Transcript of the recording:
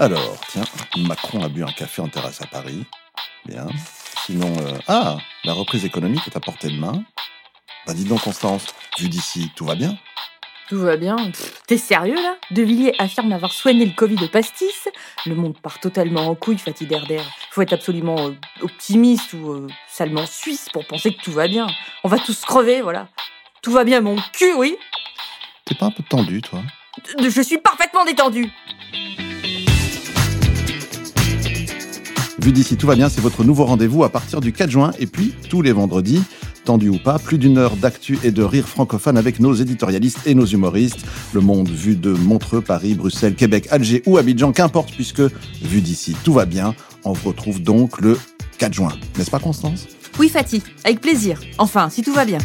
Alors, tiens, Macron a bu un café en terrasse à Paris. Bien. Sinon, euh, ah, la reprise économique est à portée de main. Bah dis donc, Constance, vu d'ici, tout va bien? Tout va bien. T'es sérieux là? De Villiers affirme avoir soigné le Covid au pastis. Le monde part totalement en couille, Fatih Derder. Faut être absolument euh, optimiste ou euh, salement suisse pour penser que tout va bien. On va tous crever, voilà. Tout va bien, mon cul, oui? T'es pas un peu tendu, toi? Je suis parfaitement détendu. Vu d'ici, tout va bien, c'est votre nouveau rendez-vous à partir du 4 juin et puis tous les vendredis. Tendu ou pas, plus d'une heure d'actu et de rire francophone avec nos éditorialistes et nos humoristes. Le monde vu de Montreux, Paris, Bruxelles, Québec, Alger ou Abidjan, qu'importe, puisque vu d'ici, tout va bien. On vous retrouve donc le 4 juin. N'est-ce pas, Constance? Oui, Fatih, avec plaisir. Enfin, si tout va bien.